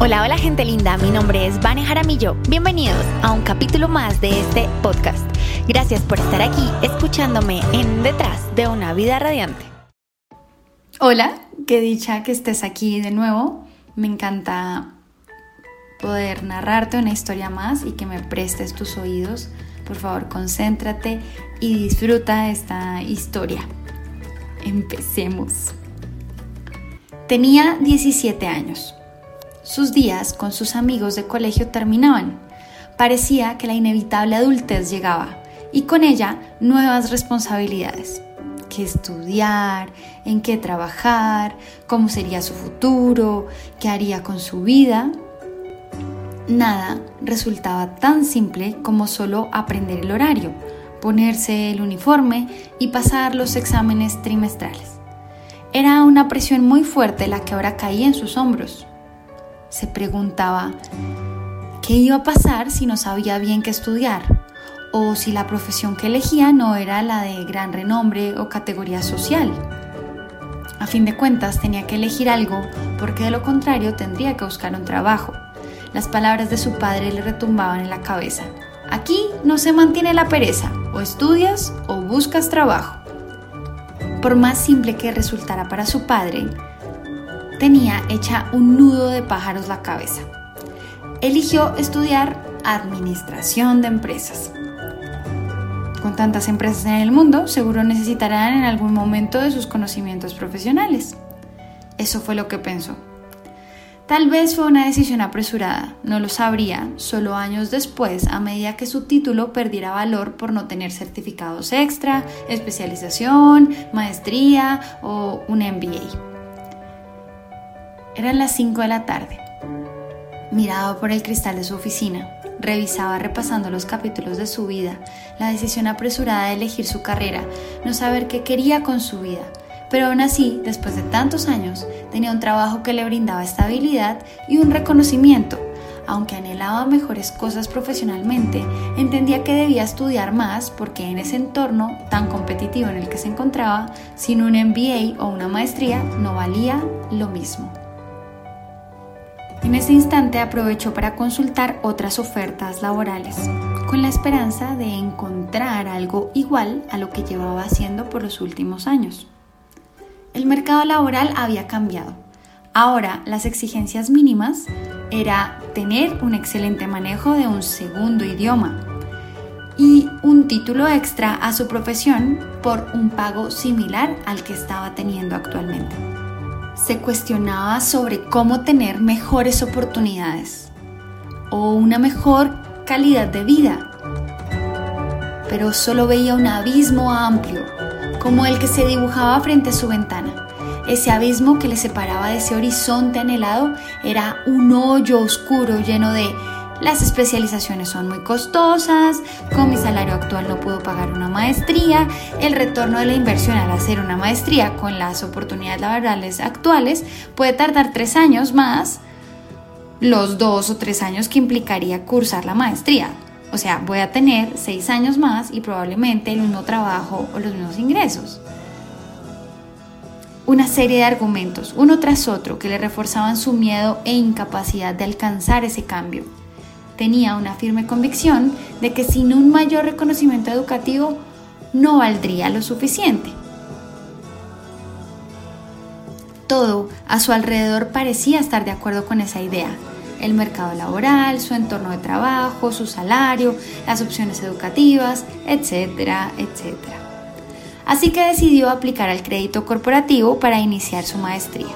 Hola, hola gente linda, mi nombre es Vane Jaramillo. Bienvenidos a un capítulo más de este podcast. Gracias por estar aquí escuchándome en Detrás de una vida radiante. Hola, qué dicha que estés aquí de nuevo. Me encanta poder narrarte una historia más y que me prestes tus oídos. Por favor, concéntrate y disfruta esta historia. Empecemos. Tenía 17 años. Sus días con sus amigos de colegio terminaban. Parecía que la inevitable adultez llegaba y con ella nuevas responsabilidades. ¿Qué estudiar? ¿En qué trabajar? ¿Cómo sería su futuro? ¿Qué haría con su vida? Nada resultaba tan simple como solo aprender el horario, ponerse el uniforme y pasar los exámenes trimestrales. Era una presión muy fuerte la que ahora caía en sus hombros se preguntaba qué iba a pasar si no sabía bien qué estudiar o si la profesión que elegía no era la de gran renombre o categoría social. A fin de cuentas tenía que elegir algo porque de lo contrario tendría que buscar un trabajo. Las palabras de su padre le retumbaban en la cabeza. Aquí no se mantiene la pereza, o estudias o buscas trabajo. Por más simple que resultara para su padre, tenía hecha un nudo de pájaros la cabeza. Eligió estudiar administración de empresas. Con tantas empresas en el mundo, seguro necesitarán en algún momento de sus conocimientos profesionales. Eso fue lo que pensó. Tal vez fue una decisión apresurada, no lo sabría solo años después a medida que su título perdiera valor por no tener certificados extra, especialización, maestría o un MBA. Eran las 5 de la tarde. Miraba por el cristal de su oficina, revisaba repasando los capítulos de su vida, la decisión apresurada de elegir su carrera, no saber qué quería con su vida. Pero aún así, después de tantos años, tenía un trabajo que le brindaba estabilidad y un reconocimiento. Aunque anhelaba mejores cosas profesionalmente, entendía que debía estudiar más porque en ese entorno tan competitivo en el que se encontraba, sin un MBA o una maestría, no valía lo mismo. En ese instante aprovechó para consultar otras ofertas laborales, con la esperanza de encontrar algo igual a lo que llevaba haciendo por los últimos años. El mercado laboral había cambiado. Ahora las exigencias mínimas era tener un excelente manejo de un segundo idioma y un título extra a su profesión por un pago similar al que estaba teniendo actualmente se cuestionaba sobre cómo tener mejores oportunidades o una mejor calidad de vida. Pero solo veía un abismo amplio, como el que se dibujaba frente a su ventana. Ese abismo que le separaba de ese horizonte anhelado era un hoyo oscuro lleno de las especializaciones son muy costosas, con mi salario actual no puedo pagar una maestría, el retorno de la inversión al hacer una maestría con las oportunidades laborales actuales puede tardar tres años más los dos o tres años que implicaría cursar la maestría. O sea, voy a tener seis años más y probablemente el mismo trabajo o los mismos ingresos. Una serie de argumentos, uno tras otro, que le reforzaban su miedo e incapacidad de alcanzar ese cambio tenía una firme convicción de que sin un mayor reconocimiento educativo no valdría lo suficiente. Todo a su alrededor parecía estar de acuerdo con esa idea. El mercado laboral, su entorno de trabajo, su salario, las opciones educativas, etcétera, etcétera. Así que decidió aplicar al crédito corporativo para iniciar su maestría.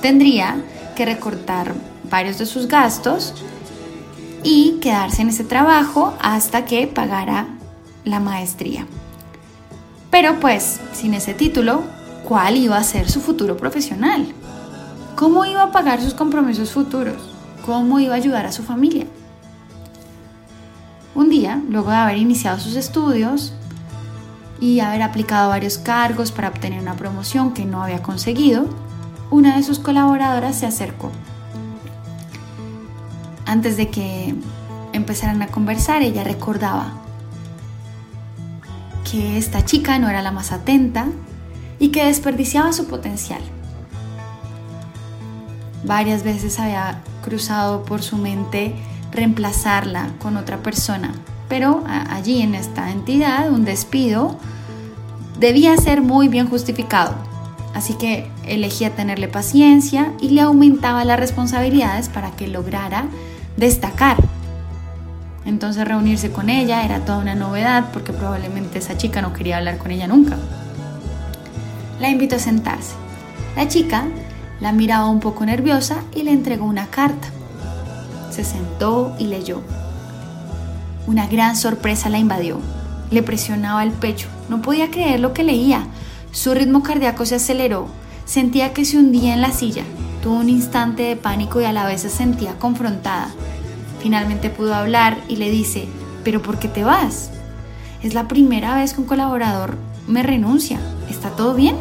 Tendría que recortar varios de sus gastos y quedarse en ese trabajo hasta que pagara la maestría. Pero pues, sin ese título, ¿cuál iba a ser su futuro profesional? ¿Cómo iba a pagar sus compromisos futuros? ¿Cómo iba a ayudar a su familia? Un día, luego de haber iniciado sus estudios y haber aplicado varios cargos para obtener una promoción que no había conseguido, una de sus colaboradoras se acercó antes de que empezaran a conversar, ella recordaba que esta chica no era la más atenta y que desperdiciaba su potencial. Varias veces había cruzado por su mente reemplazarla con otra persona, pero allí en esta entidad un despido debía ser muy bien justificado. Así que elegía tenerle paciencia y le aumentaba las responsabilidades para que lograra destacar. Entonces reunirse con ella era toda una novedad porque probablemente esa chica no quería hablar con ella nunca. La invitó a sentarse. La chica la miraba un poco nerviosa y le entregó una carta. Se sentó y leyó. Una gran sorpresa la invadió. Le presionaba el pecho. No podía creer lo que leía. Su ritmo cardíaco se aceleró. Sentía que se hundía en la silla. Tuvo un instante de pánico y a la vez se sentía confrontada. Finalmente pudo hablar y le dice, ¿pero por qué te vas? Es la primera vez que un colaborador me renuncia. ¿Está todo bien?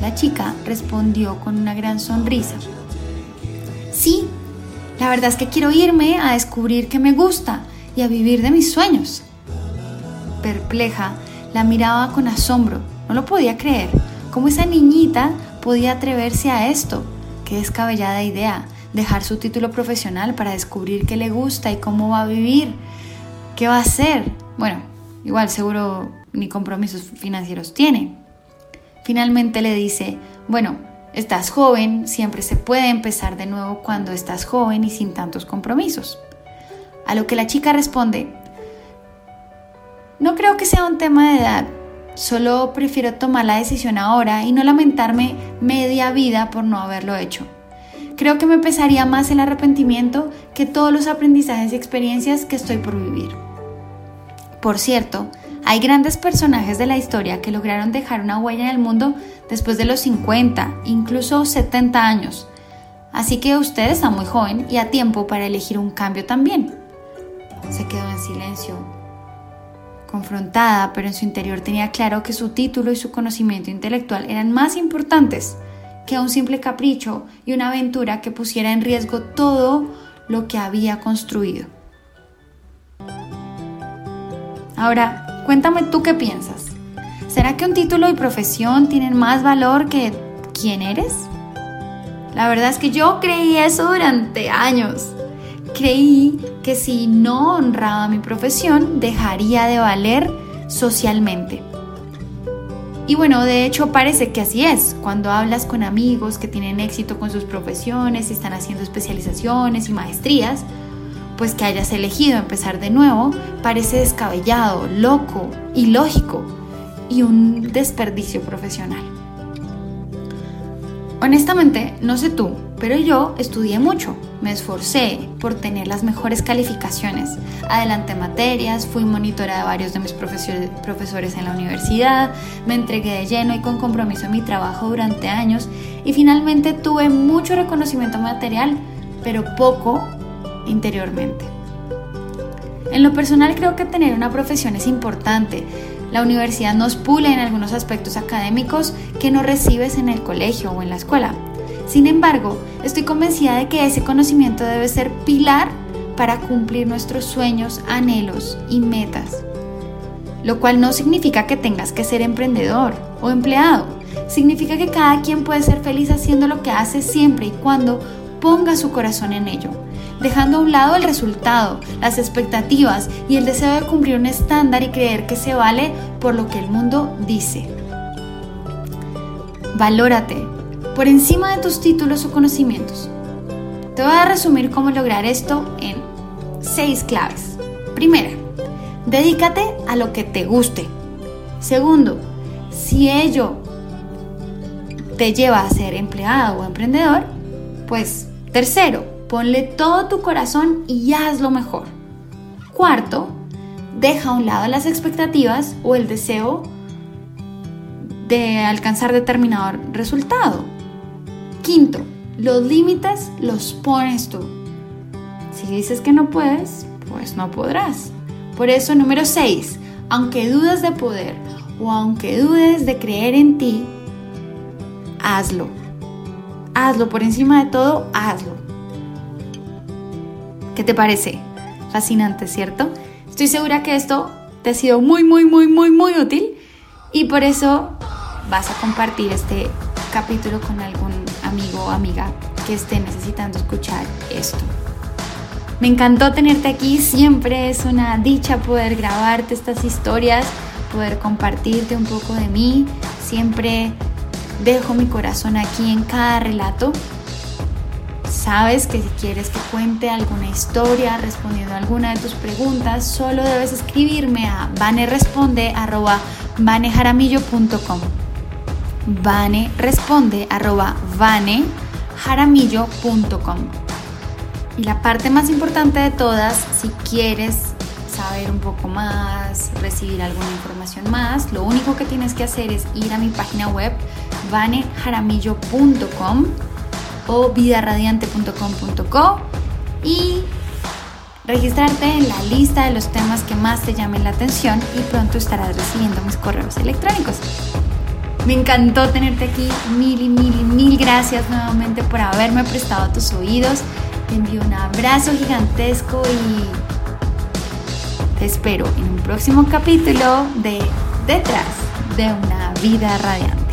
La chica respondió con una gran sonrisa. Sí, la verdad es que quiero irme a descubrir que me gusta y a vivir de mis sueños. Perpleja, la miraba con asombro. No lo podía creer. ¿Cómo esa niñita podía atreverse a esto? Qué descabellada idea. Dejar su título profesional para descubrir qué le gusta y cómo va a vivir. ¿Qué va a hacer? Bueno, igual seguro ni compromisos financieros tiene. Finalmente le dice, bueno, estás joven, siempre se puede empezar de nuevo cuando estás joven y sin tantos compromisos. A lo que la chica responde, no creo que sea un tema de edad, solo prefiero tomar la decisión ahora y no lamentarme media vida por no haberlo hecho. Creo que me pesaría más el arrepentimiento que todos los aprendizajes y experiencias que estoy por vivir. Por cierto, hay grandes personajes de la historia que lograron dejar una huella en el mundo después de los 50, incluso 70 años. Así que usted está muy joven y a tiempo para elegir un cambio también. Se quedó en silencio, confrontada, pero en su interior tenía claro que su título y su conocimiento intelectual eran más importantes que un simple capricho y una aventura que pusiera en riesgo todo lo que había construido. Ahora, cuéntame tú qué piensas. ¿Será que un título y profesión tienen más valor que quién eres? La verdad es que yo creí eso durante años. Creí que si no honraba mi profesión, dejaría de valer socialmente. Y bueno, de hecho parece que así es. Cuando hablas con amigos que tienen éxito con sus profesiones y están haciendo especializaciones y maestrías, pues que hayas elegido empezar de nuevo parece descabellado, loco, ilógico y un desperdicio profesional. Honestamente, no sé tú, pero yo estudié mucho, me esforcé por tener las mejores calificaciones, adelanté materias, fui monitora de varios de mis profesores en la universidad, me entregué de lleno y con compromiso en mi trabajo durante años y finalmente tuve mucho reconocimiento material, pero poco interiormente. En lo personal creo que tener una profesión es importante, la universidad nos pule en algunos aspectos académicos que no recibes en el colegio o en la escuela. Sin embargo, estoy convencida de que ese conocimiento debe ser pilar para cumplir nuestros sueños, anhelos y metas. Lo cual no significa que tengas que ser emprendedor o empleado. Significa que cada quien puede ser feliz haciendo lo que hace siempre y cuando ponga su corazón en ello dejando a un lado el resultado, las expectativas y el deseo de cumplir un estándar y creer que se vale por lo que el mundo dice. Valórate por encima de tus títulos o conocimientos. Te voy a resumir cómo lograr esto en seis claves. Primera, dedícate a lo que te guste. Segundo, si ello te lleva a ser empleado o emprendedor, pues tercero, Ponle todo tu corazón y hazlo mejor. Cuarto, deja a un lado las expectativas o el deseo de alcanzar determinado resultado. Quinto, los límites los pones tú. Si dices que no puedes, pues no podrás. Por eso, número 6, aunque dudes de poder o aunque dudes de creer en ti, hazlo. Hazlo por encima de todo, hazlo. ¿Qué te parece? Fascinante, ¿cierto? Estoy segura que esto te ha sido muy, muy, muy, muy, muy útil y por eso vas a compartir este capítulo con algún amiga que esté necesitando escuchar esto. Me encantó tenerte aquí, siempre es una dicha poder grabarte estas historias, poder compartirte un poco de mí, siempre dejo mi corazón aquí en cada relato. Sabes que si quieres que cuente alguna historia respondiendo a alguna de tus preguntas, solo debes escribirme a vaneresponde.vanejaramillo.com vaneresponde.vanejaramillo.com Y la parte más importante de todas, si quieres saber un poco más, recibir alguna información más, lo único que tienes que hacer es ir a mi página web vanejaramillo.com o vidaradiante.com.co y registrarte en la lista de los temas que más te llamen la atención y pronto estarás recibiendo mis correos electrónicos. Me encantó tenerte aquí, mil y mil y mil gracias nuevamente por haberme prestado tus oídos. Te envío un abrazo gigantesco y te espero en un próximo capítulo de Detrás de una vida radiante.